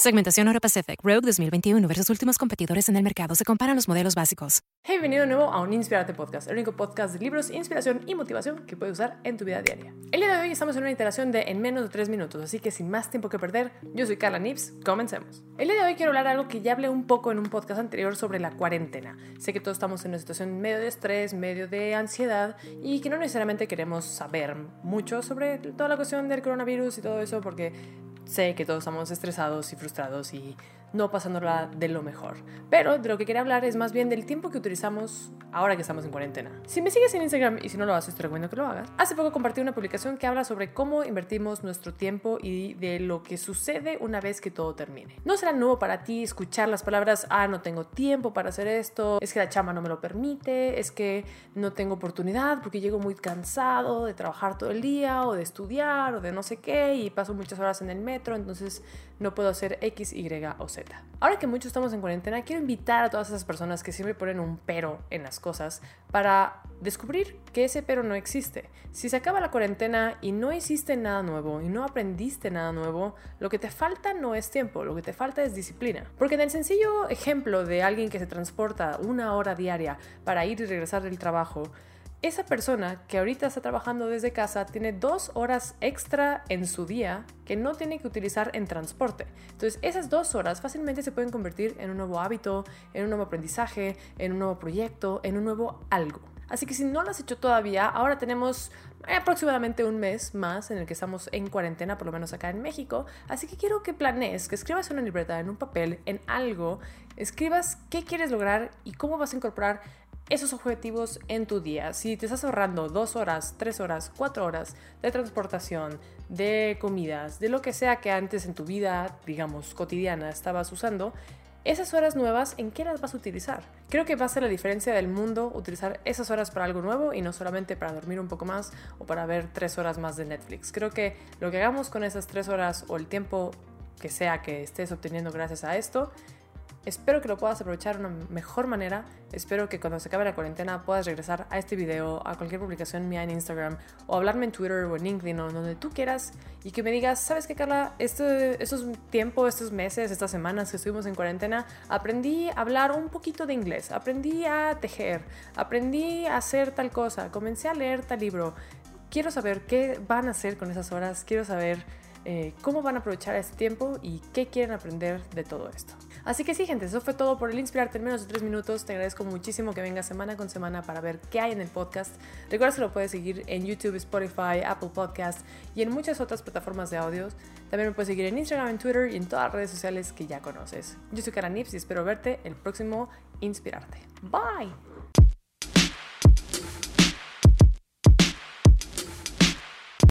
Segmentación Euro Pacific Rogue 2021 versus últimos competidores en el mercado. Se comparan los modelos básicos. Hey, bienvenido de nuevo a un Inspirarte Podcast, el único podcast de libros, inspiración y motivación que puedes usar en tu vida diaria. El día de hoy estamos en una iteración de en menos de 3 minutos, así que sin más tiempo que perder, yo soy Carla Nips, comencemos. El día de hoy quiero hablar algo que ya hablé un poco en un podcast anterior sobre la cuarentena. Sé que todos estamos en una situación medio de estrés, medio de ansiedad y que no necesariamente queremos saber mucho sobre toda la cuestión del coronavirus y todo eso porque sé que todos estamos estresados y frustrados y no pasándola de lo mejor. Pero de lo que quería hablar es más bien del tiempo que utilizamos ahora que estamos en cuarentena. Si me sigues en Instagram y si no lo haces, te recomiendo que lo hagas. Hace poco compartí una publicación que habla sobre cómo invertimos nuestro tiempo y de lo que sucede una vez que todo termine. No será nuevo para ti escuchar las palabras, ah, no tengo tiempo para hacer esto, es que la chama no me lo permite, es que no tengo oportunidad porque llego muy cansado de trabajar todo el día o de estudiar o de no sé qué y paso muchas horas en el metro, entonces no puedo hacer X, Y o Z. Ahora que muchos estamos en cuarentena, quiero invitar a todas esas personas que siempre ponen un pero en las cosas para descubrir que ese pero no existe. Si se acaba la cuarentena y no hiciste nada nuevo y no aprendiste nada nuevo, lo que te falta no es tiempo, lo que te falta es disciplina. Porque en el sencillo ejemplo de alguien que se transporta una hora diaria para ir y regresar del trabajo, esa persona que ahorita está trabajando desde casa tiene dos horas extra en su día que no tiene que utilizar en transporte. Entonces esas dos horas fácilmente se pueden convertir en un nuevo hábito, en un nuevo aprendizaje, en un nuevo proyecto, en un nuevo algo. Así que si no lo has hecho todavía, ahora tenemos aproximadamente un mes más en el que estamos en cuarentena, por lo menos acá en México. Así que quiero que planees, que escribas una libreta, en un papel, en algo, escribas qué quieres lograr y cómo vas a incorporar esos objetivos en tu día. Si te estás ahorrando dos horas, tres horas, cuatro horas de transportación, de comidas, de lo que sea que antes en tu vida, digamos, cotidiana estabas usando, esas horas nuevas, ¿en qué las vas a utilizar? Creo que va a ser la diferencia del mundo utilizar esas horas para algo nuevo y no solamente para dormir un poco más o para ver tres horas más de Netflix. Creo que lo que hagamos con esas tres horas o el tiempo que sea que estés obteniendo gracias a esto, Espero que lo puedas aprovechar de una mejor manera. Espero que cuando se acabe la cuarentena puedas regresar a este video, a cualquier publicación mía en Instagram, o hablarme en Twitter o en LinkedIn o donde tú quieras y que me digas, ¿sabes qué, Carla? Este, estos tiempos, estos meses, estas semanas que estuvimos en cuarentena, aprendí a hablar un poquito de inglés, aprendí a tejer, aprendí a hacer tal cosa, comencé a leer tal libro. Quiero saber qué van a hacer con esas horas, quiero saber eh, cómo van a aprovechar este tiempo y qué quieren aprender de todo esto. Así que sí, gente, eso fue todo por el Inspirarte en menos de tres minutos. Te agradezco muchísimo que vengas semana con semana para ver qué hay en el podcast. Recuerda que lo puedes seguir en YouTube, Spotify, Apple Podcast y en muchas otras plataformas de audios. También me puedes seguir en Instagram, en Twitter y en todas las redes sociales que ya conoces. Yo soy Cara Nips y espero verte el próximo Inspirarte. Bye.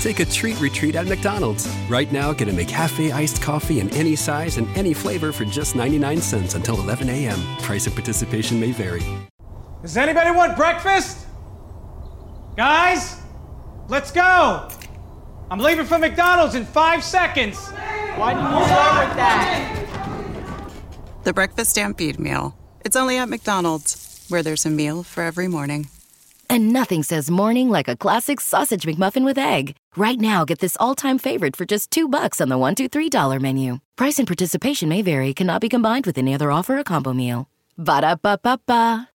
Take a treat retreat at McDonald's. Right now, get a McCafe iced coffee in any size and any flavor for just 99 cents until 11 a.m. Price of participation may vary. Does anybody want breakfast? Guys, let's go. I'm leaving for McDonald's in five seconds. Why did you start with that? The Breakfast Stampede Meal. It's only at McDonald's, where there's a meal for every morning. And nothing says morning like a classic sausage McMuffin with egg. Right now, get this all-time favorite for just two bucks on the one, two, three dollar menu. Price and participation may vary. Cannot be combined with any other offer or combo meal. Ba da ba ba ba.